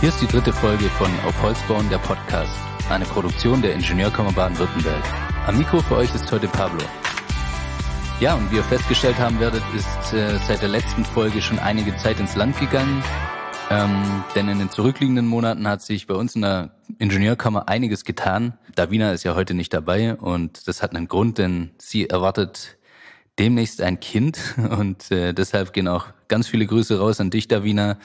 Hier ist die dritte Folge von Auf Holz bauen, der Podcast, eine Produktion der Ingenieurkammer Baden-Württemberg. Am Mikro für euch ist heute Pablo. Ja, und wie ihr festgestellt haben werdet, ist äh, seit der letzten Folge schon einige Zeit ins Land gegangen. Ähm, denn in den zurückliegenden Monaten hat sich bei uns in der Ingenieurkammer einiges getan. Davina ist ja heute nicht dabei und das hat einen Grund, denn sie erwartet demnächst ein Kind und äh, deshalb gehen auch ganz viele Grüße raus an dich, Davina.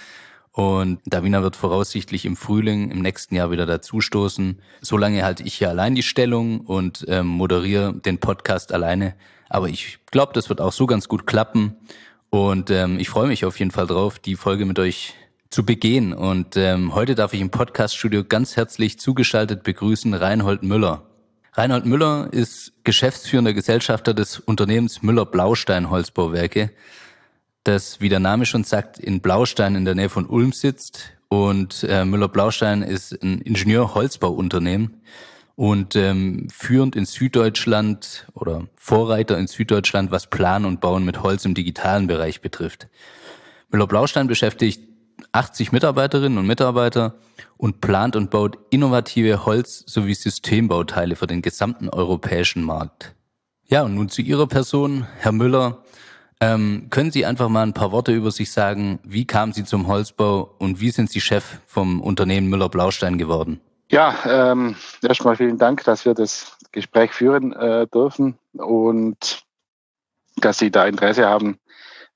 Und Davina wird voraussichtlich im Frühling im nächsten Jahr wieder dazustoßen. Solange halte ich hier allein die Stellung und ähm, moderiere den Podcast alleine. Aber ich glaube, das wird auch so ganz gut klappen. Und ähm, ich freue mich auf jeden Fall drauf, die Folge mit euch zu begehen. Und ähm, heute darf ich im Podcaststudio ganz herzlich zugeschaltet begrüßen Reinhold Müller. Reinhold Müller ist geschäftsführender Gesellschafter des Unternehmens Müller Blaustein Holzbauwerke das, wie der Name schon sagt, in Blaustein in der Nähe von Ulm sitzt. Und äh, Müller-Blaustein ist ein Ingenieur-Holzbauunternehmen und ähm, führend in Süddeutschland oder Vorreiter in Süddeutschland, was Plan und Bauen mit Holz im digitalen Bereich betrifft. Müller-Blaustein beschäftigt 80 Mitarbeiterinnen und Mitarbeiter und plant und baut innovative Holz- sowie Systembauteile für den gesamten europäischen Markt. Ja, und nun zu Ihrer Person, Herr Müller. Ähm, können Sie einfach mal ein paar Worte über sich sagen? Wie kamen Sie zum Holzbau und wie sind Sie Chef vom Unternehmen Müller-Blaustein geworden? Ja, ähm, erstmal vielen Dank, dass wir das Gespräch führen äh, dürfen und dass Sie da Interesse haben,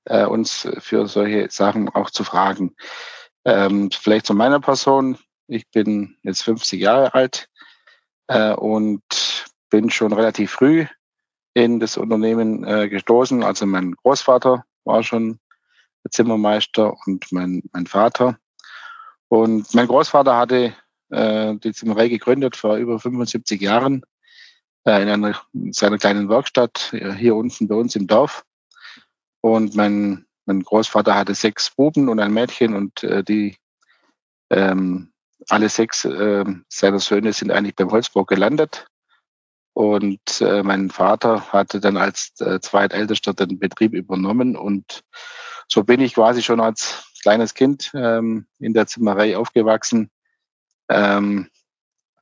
äh, uns für solche Sachen auch zu fragen. Ähm, vielleicht zu meiner Person. Ich bin jetzt 50 Jahre alt äh, und bin schon relativ früh in das Unternehmen äh, gestoßen. Also mein Großvater war schon Zimmermeister und mein, mein Vater. Und mein Großvater hatte äh, die Zimmerei gegründet vor über 75 Jahren äh, in einer seiner kleinen Werkstatt äh, hier unten bei uns im Dorf. Und mein, mein Großvater hatte sechs Buben und ein Mädchen und äh, die ähm, alle sechs äh, seiner Söhne sind eigentlich beim Holzbau gelandet. Und äh, mein Vater hatte dann als äh, zweitältester den Betrieb übernommen. Und so bin ich quasi schon als kleines Kind ähm, in der Zimmerei aufgewachsen. Ähm,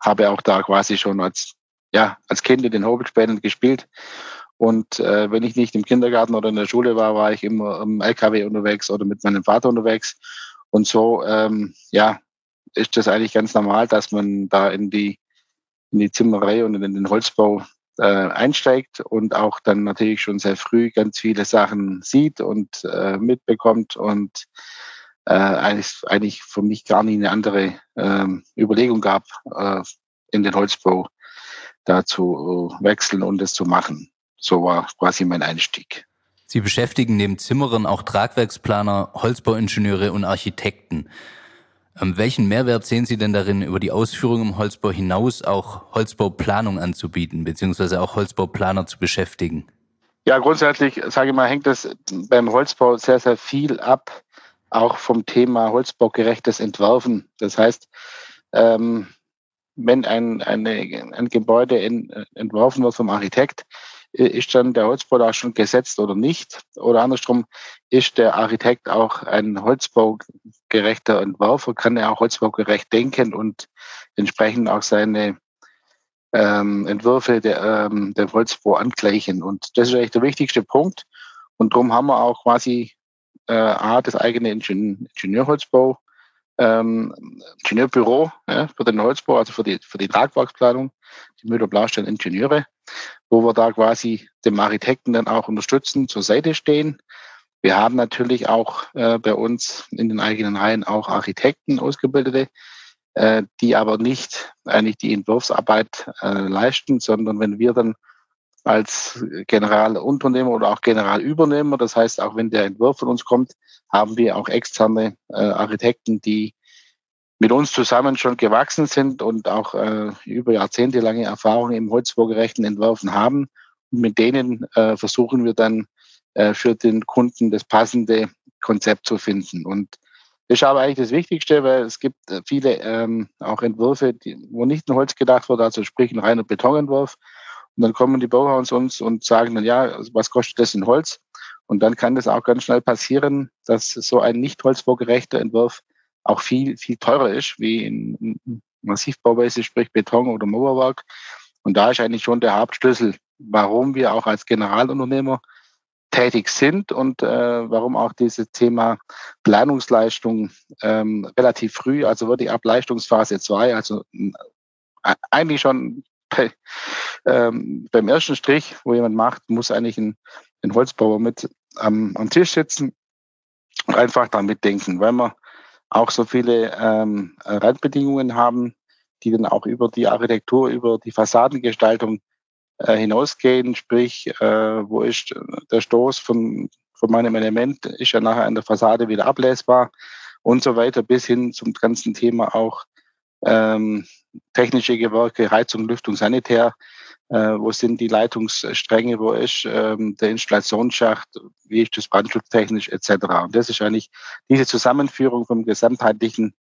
habe auch da quasi schon als, ja, als Kind in den Hobelspänen gespielt. Und äh, wenn ich nicht im Kindergarten oder in der Schule war, war ich immer im LKW unterwegs oder mit meinem Vater unterwegs. Und so, ähm, ja, ist das eigentlich ganz normal, dass man da in die in die Zimmerei und in den Holzbau äh, einsteigt und auch dann natürlich schon sehr früh ganz viele Sachen sieht und äh, mitbekommt und äh, eigentlich, für mich gar nie eine andere äh, Überlegung gab, äh, in den Holzbau da zu äh, wechseln und es zu machen. So war quasi mein Einstieg. Sie beschäftigen neben Zimmerern auch Tragwerksplaner, Holzbauingenieure und Architekten. Ähm, welchen Mehrwert sehen Sie denn darin, über die Ausführung im Holzbau hinaus auch Holzbauplanung anzubieten, beziehungsweise auch Holzbauplaner zu beschäftigen? Ja, grundsätzlich, sage ich mal, hängt das beim Holzbau sehr, sehr viel ab, auch vom Thema holzbaugerechtes Entwerfen. Das heißt, ähm, wenn ein, eine, ein Gebäude in, entworfen wird vom Architekt, ist dann der Holzbau da schon gesetzt oder nicht? Oder andersrum, ist der Architekt auch ein holzbaugerechter Entwerfer? Kann er auch holzbaugerecht denken und entsprechend auch seine ähm, Entwürfe der, ähm, der Holzbau angleichen? Und das ist eigentlich der wichtigste Punkt. Und darum haben wir auch quasi äh, A, das eigene Ingenieurholzbau ähm, Ingenieurbüro ja, für den Holzbau, also für die, für die Tragwerksplanung, die Müller-Blaustellen Ingenieure, wo wir da quasi dem Architekten dann auch unterstützen, zur Seite stehen. Wir haben natürlich auch äh, bei uns in den eigenen Reihen auch Architekten, Ausgebildete, äh, die aber nicht eigentlich die Entwurfsarbeit äh, leisten, sondern wenn wir dann als Generalunternehmer oder auch Generalübernehmer. Das heißt, auch wenn der Entwurf von uns kommt, haben wir auch externe äh, Architekten, die mit uns zusammen schon gewachsen sind und auch äh, über Jahrzehnte lange Erfahrung im holzbaugerechten Entwerfen haben. Und mit denen äh, versuchen wir dann für den Kunden das passende Konzept zu finden. Und das ist aber eigentlich das Wichtigste, weil es gibt äh, viele ähm, auch Entwürfe, die, wo nicht in Holz gedacht wird, also sprich ein reiner Betonentwurf, und dann kommen die Bauherren zu uns und sagen dann, ja, was kostet das in Holz? Und dann kann das auch ganz schnell passieren, dass so ein nicht holzbaugerechter Entwurf auch viel, viel teurer ist, wie in Massivbauweise, sprich Beton oder Mauerwerk. Und da ist eigentlich schon der Hauptschlüssel, warum wir auch als Generalunternehmer tätig sind und äh, warum auch dieses Thema Planungsleistung ähm, relativ früh, also wirklich ab Leistungsphase 2, also äh, eigentlich schon bei, ähm, beim ersten Strich, wo jemand macht, muss eigentlich ein, ein Holzbauer mit am, am Tisch sitzen und einfach damit denken, weil wir auch so viele ähm, Randbedingungen haben, die dann auch über die Architektur, über die Fassadengestaltung hinausgehen, sprich, äh, wo ist der Stoß von, von meinem Element, ist ja nachher an der Fassade wieder ablesbar? Und so weiter, bis hin zum ganzen Thema auch ähm, technische Gewerke, Heizung, Lüftung, Sanitär, äh, wo sind die Leitungsstränge, wo ist ähm, der Installationsschacht, wie ist das brandschutztechnisch etc. Und das ist eigentlich diese Zusammenführung vom gesamtheitlichen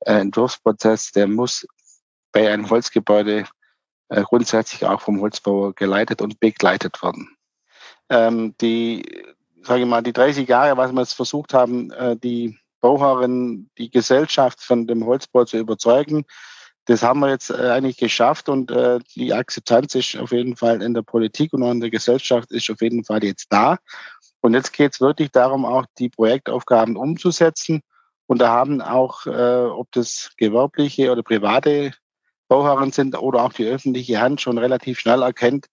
äh, Entwurfsprozess, der muss bei einem Holzgebäude äh, grundsätzlich auch vom Holzbauer geleitet und begleitet werden. Ähm, die, sage ich mal, die 30 Jahre, was wir jetzt versucht haben, äh, die Bauherren, die Gesellschaft von dem Holzbau zu überzeugen, das haben wir jetzt äh, eigentlich geschafft und äh, die Akzeptanz ist auf jeden Fall in der Politik und auch in der Gesellschaft ist auf jeden Fall jetzt da. Und jetzt geht es wirklich darum, auch die Projektaufgaben umzusetzen. Und da haben auch, äh, ob das gewerbliche oder private Bauherren sind oder auch die öffentliche Hand schon relativ schnell erkennt,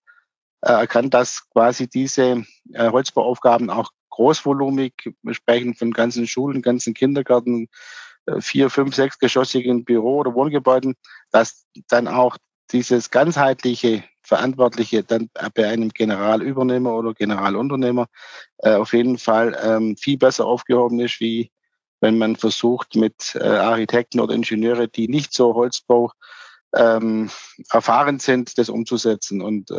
äh, erkannt, dass quasi diese äh, Holzbauaufgaben auch großvolumig, wir sprechen von ganzen Schulen, ganzen Kindergärten, äh, vier, fünf, sechsgeschossigen Büro- oder Wohngebäuden, dass dann auch dieses ganzheitliche Verantwortliche dann bei einem Generalübernehmer oder Generalunternehmer äh, auf jeden Fall ähm, viel besser aufgehoben ist, wie wenn man versucht, mit äh, Architekten oder Ingenieure, die nicht so Holzbau ähm, erfahren sind, das umzusetzen. Und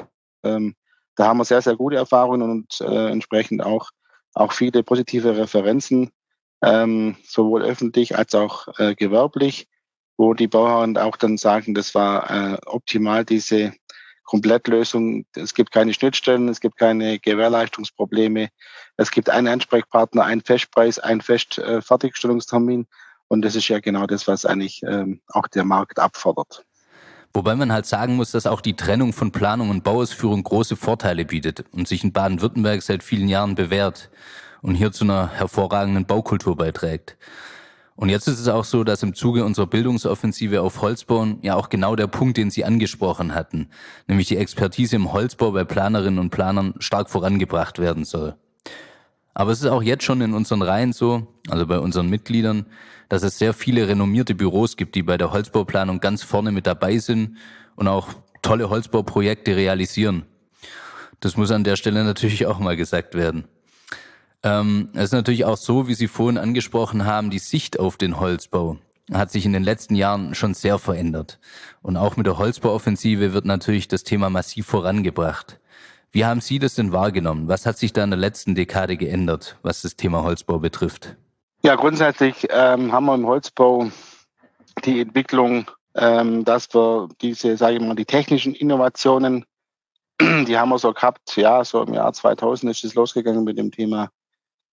ähm, da haben wir sehr, sehr gute Erfahrungen und äh, entsprechend auch, auch viele positive Referenzen, ähm, sowohl öffentlich als auch äh, gewerblich, wo die Bauherren auch dann sagen, das war äh, optimal, diese Komplettlösung. Es gibt keine Schnittstellen, es gibt keine Gewährleistungsprobleme. Es gibt einen Ansprechpartner, einen Festpreis, einen Festfertigstellungstermin. Äh, und das ist ja genau das, was eigentlich ähm, auch der Markt abfordert. Wobei man halt sagen muss, dass auch die Trennung von Planung und Bauausführung große Vorteile bietet und sich in Baden-Württemberg seit vielen Jahren bewährt und hier zu einer hervorragenden Baukultur beiträgt. Und jetzt ist es auch so, dass im Zuge unserer Bildungsoffensive auf Holzbauen ja auch genau der Punkt, den Sie angesprochen hatten, nämlich die Expertise im Holzbau bei Planerinnen und Planern stark vorangebracht werden soll. Aber es ist auch jetzt schon in unseren Reihen so, also bei unseren Mitgliedern, dass es sehr viele renommierte Büros gibt, die bei der Holzbauplanung ganz vorne mit dabei sind und auch tolle Holzbauprojekte realisieren. Das muss an der Stelle natürlich auch mal gesagt werden. Ähm, es ist natürlich auch so, wie Sie vorhin angesprochen haben, die Sicht auf den Holzbau hat sich in den letzten Jahren schon sehr verändert. Und auch mit der Holzbauoffensive wird natürlich das Thema massiv vorangebracht. Wie haben Sie das denn wahrgenommen? Was hat sich da in der letzten Dekade geändert, was das Thema Holzbau betrifft? Ja, grundsätzlich ähm, haben wir im Holzbau die Entwicklung, ähm, dass wir diese, sage ich mal, die technischen Innovationen, die haben wir so gehabt, ja, so im Jahr 2000 ist es losgegangen mit dem Thema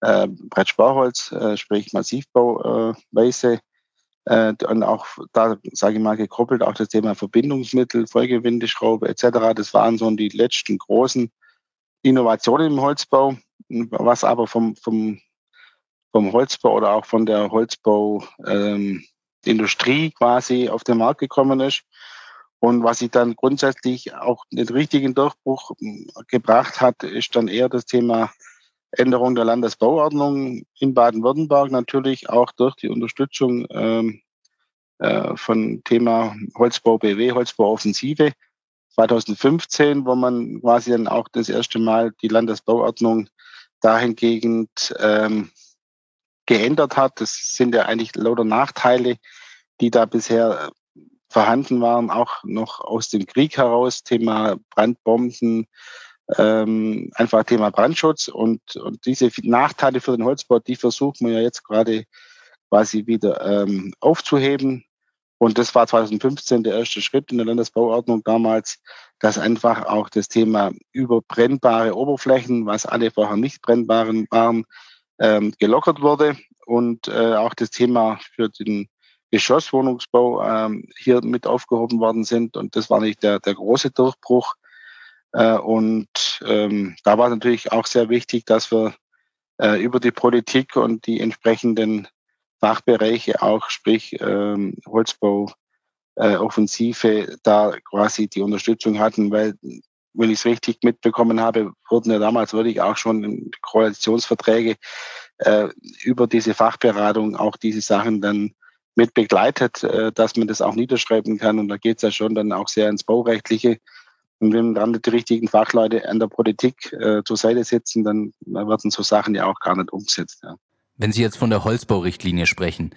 äh, Brettsparholz, äh, sprich Massivbauweise. Äh, und auch da, sage ich mal, gekoppelt auch das Thema Verbindungsmittel, Vollgewindeschraube etc. Das waren so die letzten großen Innovationen im Holzbau, was aber vom, vom vom Holzbau oder auch von der Holzbauindustrie ähm, quasi auf den Markt gekommen ist. Und was sich dann grundsätzlich auch den richtigen Durchbruch hm, gebracht hat, ist dann eher das Thema Änderung der Landesbauordnung in Baden-Württemberg, natürlich auch durch die Unterstützung ähm, äh, von Thema Holzbau BW, Holzbauoffensive 2015, wo man quasi dann auch das erste Mal die Landesbauordnung dahingehend ähm, geändert hat. Das sind ja eigentlich lauter Nachteile, die da bisher vorhanden waren, auch noch aus dem Krieg heraus, Thema Brandbomben, ähm, einfach Thema Brandschutz und, und diese Nachteile für den Holzbau, die versuchen wir ja jetzt gerade quasi wieder ähm, aufzuheben. Und das war 2015 der erste Schritt in der Landesbauordnung damals, dass einfach auch das Thema überbrennbare Oberflächen, was alle vorher nicht brennbaren waren, ähm, gelockert wurde und äh, auch das Thema für den Geschosswohnungsbau ähm, hier mit aufgehoben worden sind. Und das war nicht der, der große Durchbruch. Äh, und ähm, da war natürlich auch sehr wichtig, dass wir äh, über die Politik und die entsprechenden Fachbereiche auch, sprich ähm, Holzbau, äh, Offensive, da quasi die Unterstützung hatten, weil wenn ich es richtig mitbekommen habe, wurden ja damals wirklich auch schon Koalitionsverträge äh, über diese Fachberatung auch diese Sachen dann mit begleitet, äh, dass man das auch niederschreiben kann. Und da geht es ja schon dann auch sehr ins Baurechtliche. Und wenn dann die richtigen Fachleute an der Politik äh, zur Seite sitzen, dann werden so Sachen ja auch gar nicht umgesetzt. Ja. Wenn Sie jetzt von der Holzbaurichtlinie sprechen,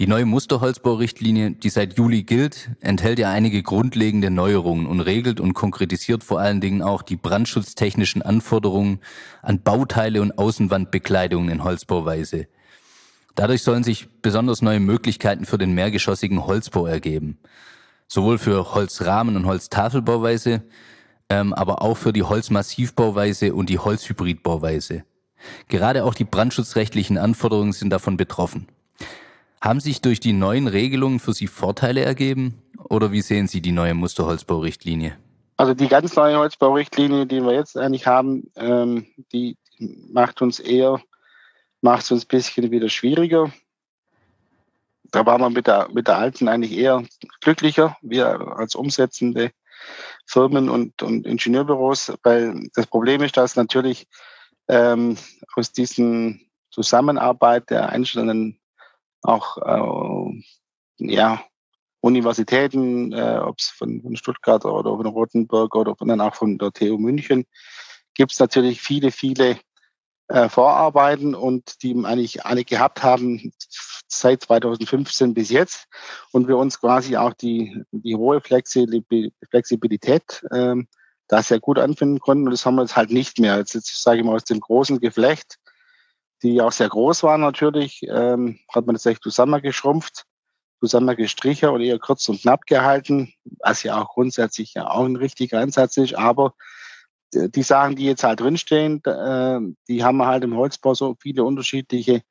die neue Musterholzbaurichtlinie, die seit Juli gilt, enthält ja einige grundlegende Neuerungen und regelt und konkretisiert vor allen Dingen auch die brandschutztechnischen Anforderungen an Bauteile und Außenwandbekleidungen in Holzbauweise. Dadurch sollen sich besonders neue Möglichkeiten für den mehrgeschossigen Holzbau ergeben. Sowohl für Holzrahmen- und Holztafelbauweise, ähm, aber auch für die Holzmassivbauweise und die Holzhybridbauweise. Gerade auch die brandschutzrechtlichen Anforderungen sind davon betroffen. Haben sich durch die neuen Regelungen für Sie Vorteile ergeben? Oder wie sehen Sie die neue Musterholzbaurichtlinie? Also die ganz neue Holzbaurichtlinie, die wir jetzt eigentlich haben, ähm, die macht uns eher, macht es uns ein bisschen wieder schwieriger. Da waren wir mit der, mit der alten eigentlich eher glücklicher, wir als umsetzende Firmen und, und Ingenieurbüros, weil das Problem ist, dass natürlich ähm, aus diesen Zusammenarbeit der einzelnen auch äh, ja, Universitäten, äh, ob es von, von Stuttgart oder von Rotenburg oder von, dann auch von der TU München, gibt es natürlich viele, viele äh, Vorarbeiten und die eigentlich alle gehabt haben seit 2015 bis jetzt und wir uns quasi auch die, die hohe Flexibilität äh, da sehr gut anfinden konnten und das haben wir jetzt halt nicht mehr. Jetzt, jetzt sage ich mal aus dem großen Geflecht die auch sehr groß waren natürlich, ähm, hat man echt zusammengeschrumpft, zusammengestrichen und eher kurz und knapp gehalten, was ja auch grundsätzlich ja auch ein richtiger Ansatz ist. Aber die Sachen, die jetzt halt drinstehen, äh, die haben halt im Holzbau so viele unterschiedliche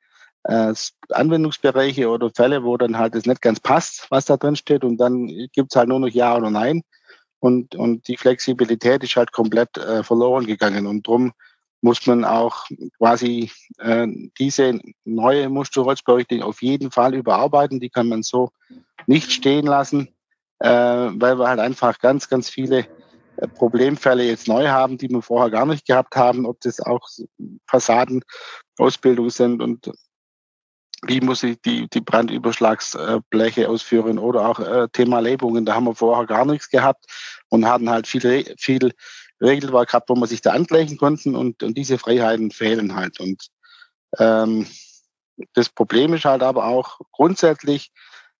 äh, Anwendungsbereiche oder Fälle, wo dann halt es nicht ganz passt, was da drin steht. Und dann gibt's halt nur noch Ja oder Nein. Und, und die Flexibilität ist halt komplett äh, verloren gegangen. Und drum muss man auch quasi äh, diese neue Musterholzberichte auf jeden Fall überarbeiten. Die kann man so nicht stehen lassen, äh, weil wir halt einfach ganz, ganz viele äh, Problemfälle jetzt neu haben, die wir vorher gar nicht gehabt haben, ob das auch Fassadenausbildung sind und wie muss ich die, die Brandüberschlagsbleche ausführen oder auch äh, Thema Lähmungen. Da haben wir vorher gar nichts gehabt und hatten halt viel, viel Regelwerk gehabt, wo man sich da angleichen konnten und, und diese Freiheiten fehlen halt. Und ähm, das Problem ist halt aber auch grundsätzlich,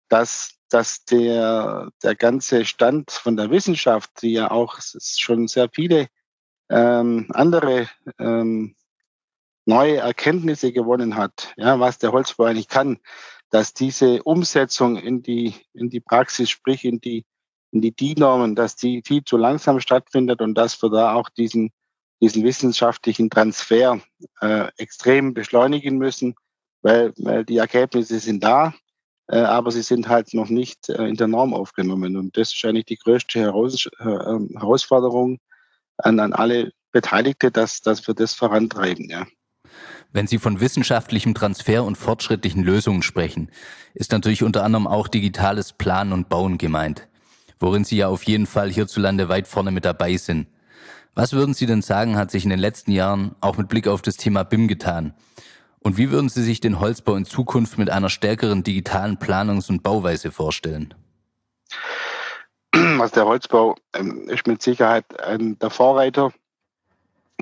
dass, dass der, der ganze Stand von der Wissenschaft, die ja auch schon sehr viele ähm, andere ähm, neue Erkenntnisse gewonnen hat, ja, was der Holzbau eigentlich kann, dass diese Umsetzung in die, in die Praxis, sprich in die die DIN-Normen, dass die viel zu langsam stattfindet und dass wir da auch diesen, diesen wissenschaftlichen Transfer äh, extrem beschleunigen müssen, weil, weil die Ergebnisse sind da, äh, aber sie sind halt noch nicht äh, in der Norm aufgenommen. Und das ist eigentlich die größte Heraus äh, ähm, Herausforderung an, an alle Beteiligte, dass, dass wir das vorantreiben. Ja. Wenn Sie von wissenschaftlichem Transfer und fortschrittlichen Lösungen sprechen, ist natürlich unter anderem auch digitales Planen und Bauen gemeint worin Sie ja auf jeden Fall hierzulande weit vorne mit dabei sind. Was würden Sie denn sagen, hat sich in den letzten Jahren auch mit Blick auf das Thema BIM getan? Und wie würden Sie sich den Holzbau in Zukunft mit einer stärkeren digitalen Planungs- und Bauweise vorstellen? Also der Holzbau ähm, ist mit Sicherheit der Vorreiter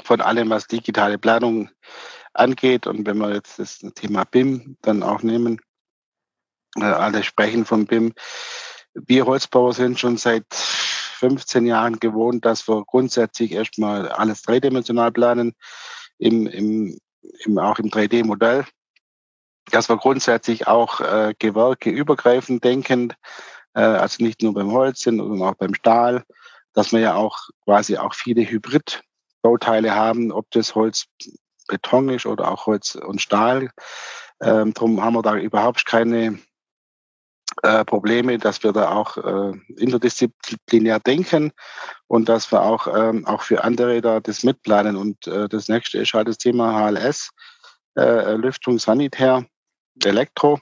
von allem, was digitale Planung angeht. Und wenn wir jetzt das Thema BIM dann auch nehmen, äh, alle sprechen von BIM, wir Holzbauer sind schon seit 15 Jahren gewohnt, dass wir grundsätzlich erstmal alles dreidimensional planen, im, im, im, auch im 3D-Modell. Dass wir grundsätzlich auch äh, Gewerke übergreifend denken, äh, also nicht nur beim Holz, sondern auch beim Stahl, dass wir ja auch quasi auch viele Hybridbauteile haben, ob das Holz Beton ist oder auch Holz und Stahl. Ähm, darum haben wir da überhaupt keine äh, Probleme, dass wir da auch äh, interdisziplinär denken und dass wir auch, ähm, auch für andere da das mitplanen. Und äh, das nächste ist halt das Thema HLS, äh, Lüftung, Sanitär, Elektro.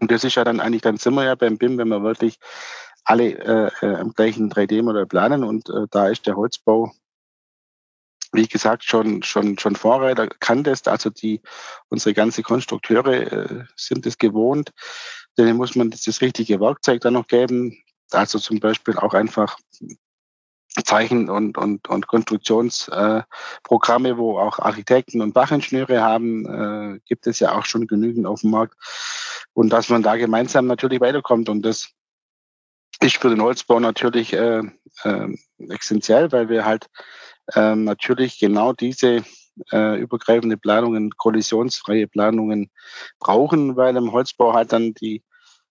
Und das ist ja dann eigentlich, dann sind wir ja beim BIM, wenn wir wirklich alle äh, äh, im gleichen 3D-Modell planen und äh, da ist der Holzbau wie gesagt, schon, schon, schon Vorreiter kann das. Also die, unsere ganze Konstrukteure äh, sind es gewohnt. Denen muss man das, richtige Werkzeug dann noch geben. Also zum Beispiel auch einfach Zeichen- und, und, und Konstruktionsprogramme, äh, wo auch Architekten und Bachingenieure haben, äh, gibt es ja auch schon genügend auf dem Markt. Und dass man da gemeinsam natürlich weiterkommt. Und das ist für den Holzbau natürlich äh, äh, essentiell, weil wir halt ähm, natürlich genau diese äh, übergreifende Planungen, kollisionsfreie Planungen brauchen, weil im Holzbau halt dann die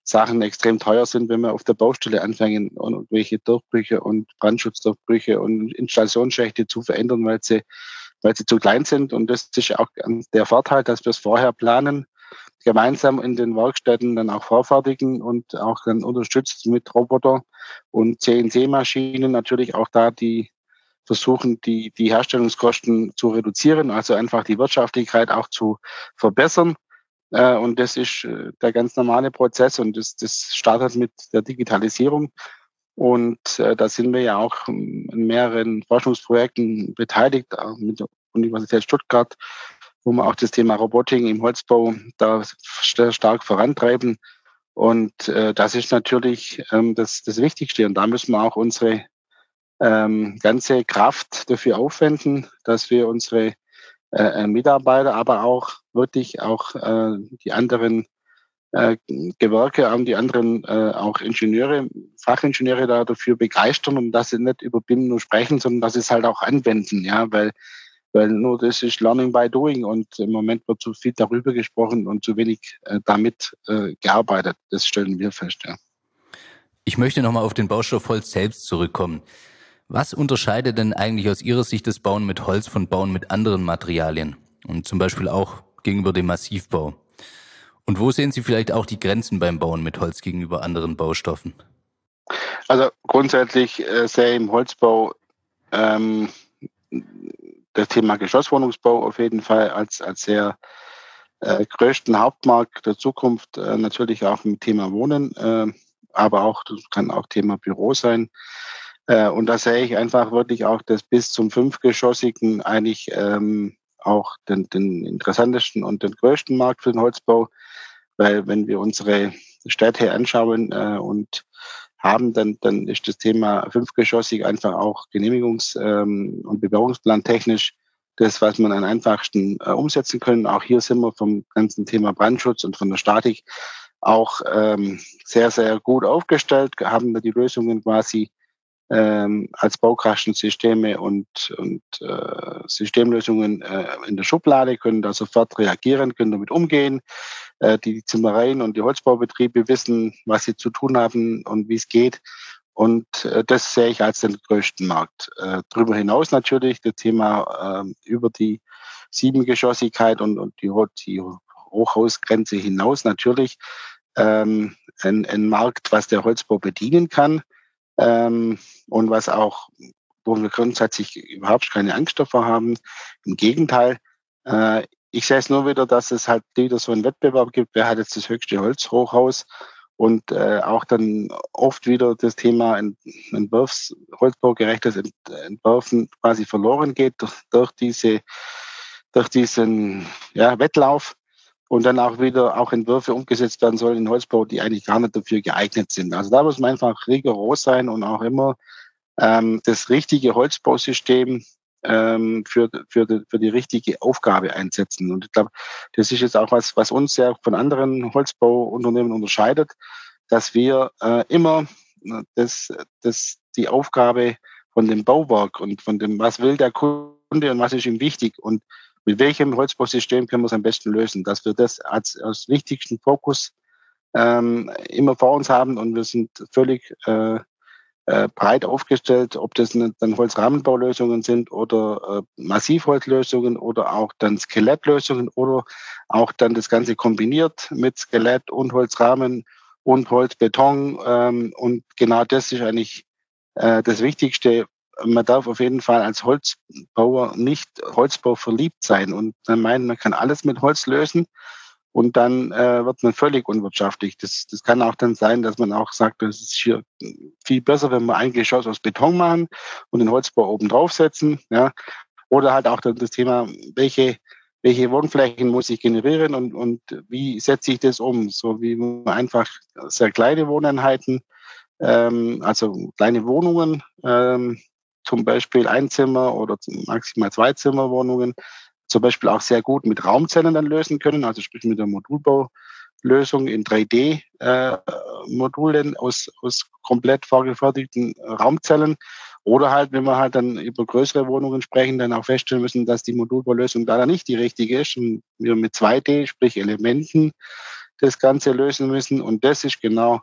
Sachen extrem teuer sind, wenn wir auf der Baustelle anfangen, irgendwelche Durchbrüche und Brandschutzdurchbrüche und Installationsschächte zu verändern, weil sie, weil sie zu klein sind. Und das ist auch der Vorteil, dass wir es vorher planen, gemeinsam in den Werkstätten dann auch vorfertigen und auch dann unterstützt mit Roboter und CNC-Maschinen natürlich auch da die versuchen, die, die Herstellungskosten zu reduzieren, also einfach die Wirtschaftlichkeit auch zu verbessern. Äh, und das ist äh, der ganz normale Prozess und das, das startet mit der Digitalisierung. Und äh, da sind wir ja auch in mehreren Forschungsprojekten beteiligt, mit der Universität Stuttgart, wo wir auch das Thema Robotik im Holzbau da stark vorantreiben. Und äh, das ist natürlich ähm, das, das Wichtigste. Und da müssen wir auch unsere ähm, ganze Kraft dafür aufwenden, dass wir unsere äh, äh, Mitarbeiter, aber auch wirklich auch äh, die anderen äh, Gewerke, auch die anderen äh, auch Ingenieure, Fachingenieure da dafür begeistern und dass sie nicht über BIM nur sprechen, sondern dass sie es halt auch anwenden, ja, weil weil nur das ist Learning by Doing und im Moment wird zu viel darüber gesprochen und zu wenig äh, damit äh, gearbeitet. Das stellen wir fest, ja. Ich möchte nochmal auf den Baustoff Holz selbst zurückkommen. Was unterscheidet denn eigentlich aus Ihrer Sicht das Bauen mit Holz von Bauen mit anderen Materialien? Und zum Beispiel auch gegenüber dem Massivbau. Und wo sehen Sie vielleicht auch die Grenzen beim Bauen mit Holz gegenüber anderen Baustoffen? Also grundsätzlich äh, ich im Holzbau ähm, das Thema Geschosswohnungsbau auf jeden Fall als, als sehr äh, größten Hauptmarkt der Zukunft. Äh, natürlich auch im Thema Wohnen, äh, aber auch das kann auch Thema Büro sein. Äh, und da sehe ich einfach wirklich auch das bis zum fünfgeschossigen eigentlich ähm, auch den, den interessantesten und den größten Markt für den Holzbau, weil wenn wir unsere Städte anschauen äh, und haben, dann, dann ist das Thema fünfgeschossig einfach auch genehmigungs- ähm, und Bebauungsplan technisch das, was man am einfachsten äh, umsetzen können. Auch hier sind wir vom ganzen Thema Brandschutz und von der Statik auch ähm, sehr, sehr gut aufgestellt, haben wir die Lösungen quasi ähm, als Baukastensysteme und, und äh, Systemlösungen äh, in der Schublade, können da sofort reagieren, können damit umgehen. Äh, die Zimmereien und die Holzbaubetriebe wissen, was sie zu tun haben und wie es geht. Und äh, das sehe ich als den größten Markt. Äh, darüber hinaus natürlich das Thema äh, über die Siebengeschossigkeit und, und die, die Hochhausgrenze hinaus natürlich ähm, ein, ein Markt, was der Holzbau bedienen kann ähm, und was auch, wo wir grundsätzlich überhaupt keine Angst davor haben. Im Gegenteil, äh, ich sehe es nur wieder, dass es halt wieder so einen Wettbewerb gibt, wer hat jetzt das höchste Holzhochhaus und äh, auch dann oft wieder das Thema Entwurfs, Holzbaugerechtes Entwerfen quasi verloren geht durch, durch diese durch diesen ja, Wettlauf und dann auch wieder auch Entwürfe umgesetzt werden sollen in Holzbau, die eigentlich gar nicht dafür geeignet sind. Also da muss man einfach rigoros sein und auch immer ähm, das richtige Holzbausystem ähm, für, für, die, für die richtige Aufgabe einsetzen. Und ich glaube, das ist jetzt auch was, was uns sehr von anderen Holzbauunternehmen unterscheidet, dass wir äh, immer äh, das, das, die Aufgabe von dem Bauwerk und von dem, was will der Kunde und was ist ihm wichtig und mit welchem Holzbausystem können wir es am besten lösen, dass wir das als, als wichtigsten Fokus ähm, immer vor uns haben und wir sind völlig äh, äh, breit aufgestellt, ob das dann Holzrahmenbaulösungen sind oder äh, Massivholzlösungen oder auch dann Skelettlösungen oder auch dann das Ganze kombiniert mit Skelett und Holzrahmen und Holzbeton. Ähm, und genau das ist eigentlich äh, das Wichtigste. Man darf auf jeden Fall als Holzbauer nicht Holzbau verliebt sein und man meint, man kann alles mit Holz lösen und dann äh, wird man völlig unwirtschaftlich. Das, das kann auch dann sein, dass man auch sagt, das ist hier viel besser, wenn wir ein Geschoss aus Beton machen und den Holzbau oben draufsetzen. Ja. Oder halt auch dann das Thema, welche, welche Wohnflächen muss ich generieren und, und wie setze ich das um? So wie einfach sehr kleine Wohneinheiten, ähm, also kleine Wohnungen, ähm, zum Beispiel Einzimmer oder maximal Zweizimmerwohnungen, zum Beispiel auch sehr gut mit Raumzellen dann lösen können, also sprich mit der Modulbaulösung in 3D-Modulen äh, aus, aus komplett vorgefertigten Raumzellen. Oder halt, wenn wir halt dann über größere Wohnungen sprechen, dann auch feststellen müssen, dass die Modulbaulösung da nicht die richtige ist und wir mit 2D, sprich Elementen, das Ganze lösen müssen. Und das ist genau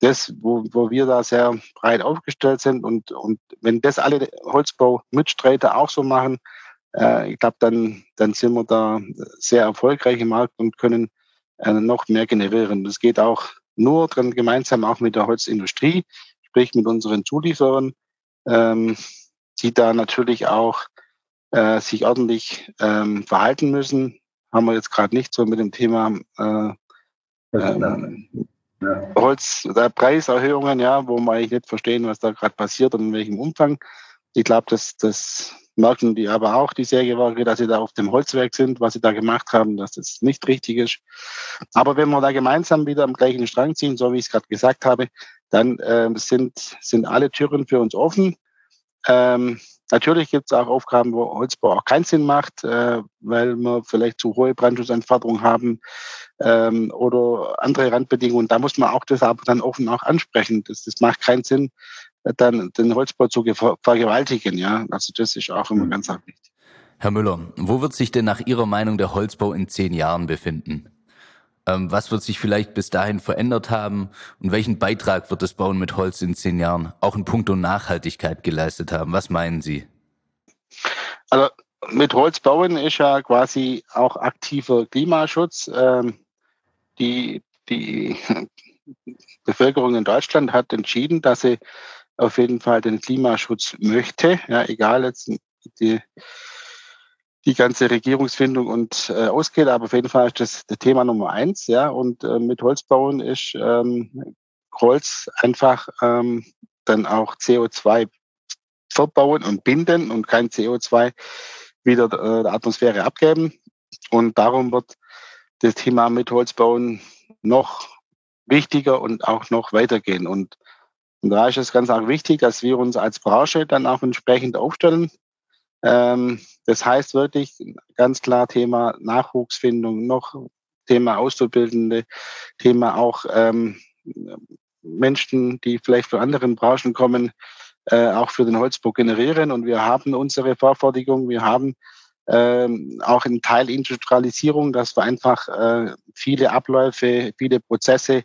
das, wo, wo wir da sehr breit aufgestellt sind. Und, und wenn das alle Holzbau-Mitstreiter auch so machen, äh, ich glaube, dann, dann sind wir da sehr erfolgreich im Markt und können äh, noch mehr generieren. Das geht auch nur dran gemeinsam auch mit der Holzindustrie, sprich mit unseren Zulieferern, ähm, die da natürlich auch äh, sich ordentlich ähm, verhalten müssen. Haben wir jetzt gerade nicht so mit dem Thema äh, ähm, ja. Holz, der Preiserhöhungen, ja, wo wir eigentlich nicht verstehen, was da gerade passiert und in welchem Umfang. Ich glaube, dass das merken die aber auch, die Sägewerke, dass sie da auf dem Holzwerk sind, was sie da gemacht haben, dass das nicht richtig ist. Aber wenn wir da gemeinsam wieder am gleichen Strang ziehen, so wie ich es gerade gesagt habe, dann äh, sind, sind alle Türen für uns offen. Ähm, natürlich gibt es auch Aufgaben, wo Holzbau auch keinen Sinn macht, äh, weil wir vielleicht zu hohe Brandschutzanforderungen haben ähm, oder andere Randbedingungen. Da muss man auch das aber dann offen auch ansprechen. Das, das macht keinen Sinn, dann den Holzbau zu vergewaltigen. Ja, also das ist auch immer mhm. ganz wichtig. Herr Müller, wo wird sich denn nach Ihrer Meinung der Holzbau in zehn Jahren befinden? Ähm, was wird sich vielleicht bis dahin verändert haben und welchen Beitrag wird das Bauen mit Holz in zehn Jahren auch in puncto Nachhaltigkeit geleistet haben? Was meinen Sie? Also mit Holz bauen ist ja quasi auch aktiver Klimaschutz. Ähm, die, die Bevölkerung in Deutschland hat entschieden, dass sie auf jeden Fall den Klimaschutz möchte, ja, egal jetzt die, die ganze Regierungsfindung und äh, ausgeht, aber auf jeden Fall ist das, Thema Nummer eins, ja, und äh, mit Holzbauen ist ähm, Holz einfach ähm, dann auch CO2 verbauen und binden und kein CO2 wieder äh, der Atmosphäre abgeben. Und darum wird das Thema mit Holzbauen noch wichtiger und auch noch weitergehen. Und und da ist es ganz auch wichtig, dass wir uns als Branche dann auch entsprechend aufstellen. Ähm, das heißt wirklich ganz klar Thema Nachwuchsfindung, noch Thema Auszubildende, Thema auch ähm, Menschen, die vielleicht von anderen Branchen kommen, äh, auch für den Holzbau generieren. Und wir haben unsere Vorfertigung, wir haben ähm, auch in Teilindustrialisierung, dass wir einfach äh, viele Abläufe, viele Prozesse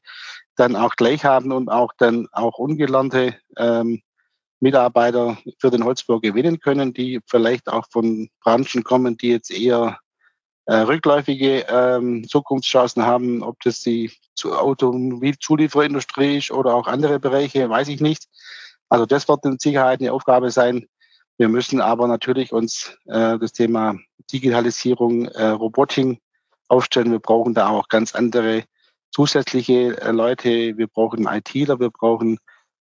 dann auch gleich haben und auch dann auch ungelernte ähm, Mitarbeiter für den Holzbau gewinnen können, die vielleicht auch von Branchen kommen, die jetzt eher äh, rückläufige ähm, Zukunftschancen haben, ob das die Automobilzulieferindustrie ist oder auch andere Bereiche, weiß ich nicht. Also das wird mit Sicherheit eine Aufgabe sein. Wir müssen aber natürlich uns äh, das Thema Digitalisierung, äh, Roboting aufstellen. Wir brauchen da auch ganz andere zusätzliche äh, Leute, wir brauchen ITler, wir brauchen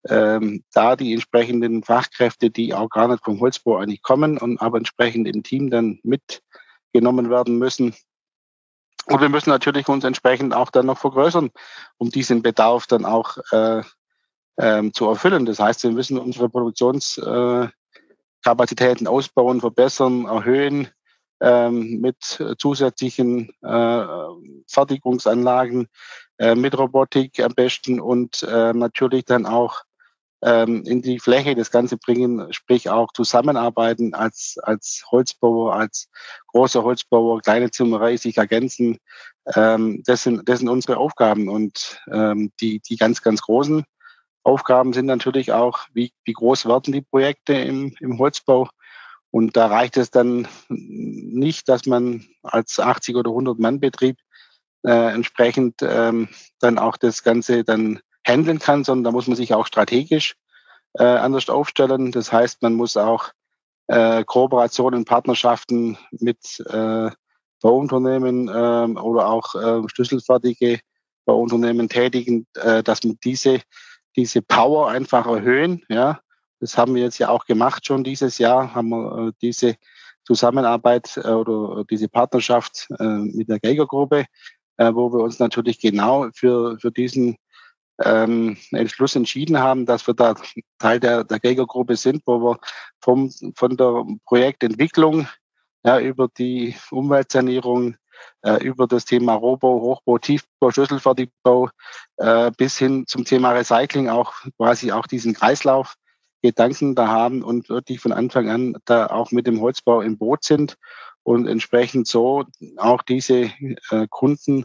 ähm, da die entsprechenden Fachkräfte, die auch gar nicht vom Holzbau eigentlich kommen und aber entsprechend im Team dann mitgenommen werden müssen. Und wir müssen natürlich uns entsprechend auch dann noch vergrößern, um diesen Bedarf dann auch äh, ähm, zu erfüllen. Das heißt, wir müssen unsere Produktionskapazitäten ausbauen, verbessern, erhöhen ähm, mit zusätzlichen äh, Fertigungsanlagen, äh, mit Robotik am besten und äh, natürlich dann auch ähm, in die Fläche das Ganze bringen, sprich auch zusammenarbeiten als, als Holzbauer, als großer Holzbauer, kleine Zimmerei sich ergänzen. Ähm, das, sind, das sind unsere Aufgaben und ähm, die, die ganz, ganz großen Aufgaben sind natürlich auch, wie, wie groß werden die Projekte im, im Holzbau. Und da reicht es dann nicht, dass man als 80 oder 100 Mann Betrieb äh, entsprechend ähm, dann auch das Ganze dann handeln kann, sondern da muss man sich auch strategisch äh, anders aufstellen. Das heißt, man muss auch äh, Kooperationen, Partnerschaften mit äh, Bauunternehmen äh, oder auch äh, schlüsselfertige Bauunternehmen tätigen, äh, dass man diese, diese Power einfach erhöhen. Ja, das haben wir jetzt ja auch gemacht schon dieses Jahr, haben wir äh, diese Zusammenarbeit äh, oder diese Partnerschaft äh, mit der Geigergruppe, äh, wo wir uns natürlich genau für, für diesen ähm, Entschluss entschieden haben, dass wir da Teil der, der Geigergruppe sind, wo wir vom, von der Projektentwicklung ja, über die Umweltsanierung, äh, über das Thema Rohbau, Hochbau, Tiefbau, Schlüsselfertigbau äh, bis hin zum Thema Recycling auch quasi auch diesen Kreislauf Gedanken da haben und wirklich von Anfang an da auch mit dem Holzbau im Boot sind und entsprechend so auch diese äh, Kunden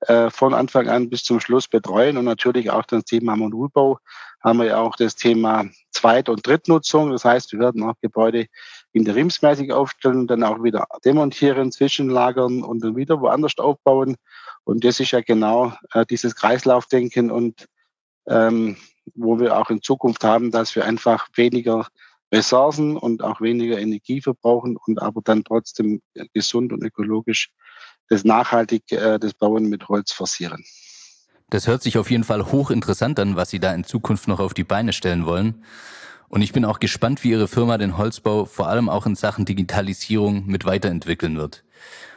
äh, von Anfang an bis zum Schluss betreuen und natürlich auch das Thema Modulbau haben wir ja auch das Thema Zweit- und Drittnutzung. Das heißt, wir werden auch Gebäude interimsmäßig aufstellen, dann auch wieder demontieren, zwischenlagern und dann wieder woanders aufbauen. Und das ist ja genau äh, dieses Kreislaufdenken und ähm, wo wir auch in Zukunft haben, dass wir einfach weniger Ressourcen und auch weniger Energie verbrauchen und aber dann trotzdem gesund und ökologisch das nachhaltig äh, das Bauen mit Holz forcieren. Das hört sich auf jeden Fall hochinteressant an, was Sie da in Zukunft noch auf die Beine stellen wollen. Und ich bin auch gespannt, wie Ihre Firma den Holzbau vor allem auch in Sachen Digitalisierung mit weiterentwickeln wird.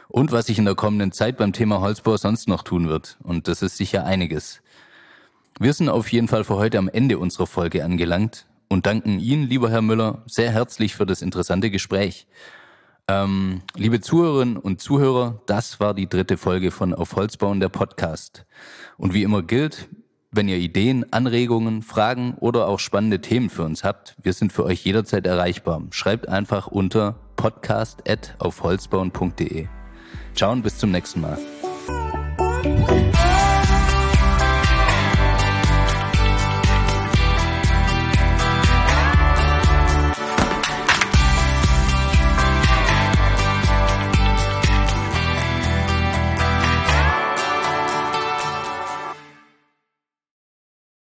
Und was sich in der kommenden Zeit beim Thema Holzbau sonst noch tun wird. Und das ist sicher einiges. Wir sind auf jeden Fall für heute am Ende unserer Folge angelangt und danken Ihnen, lieber Herr Müller, sehr herzlich für das interessante Gespräch. Ähm, liebe Zuhörerinnen und Zuhörer, das war die dritte Folge von Auf Holz bauen, der Podcast. Und wie immer gilt, wenn ihr Ideen, Anregungen, Fragen oder auch spannende Themen für uns habt, wir sind für euch jederzeit erreichbar. Schreibt einfach unter podcast.aufholzbauen.de. Ciao und bis zum nächsten Mal.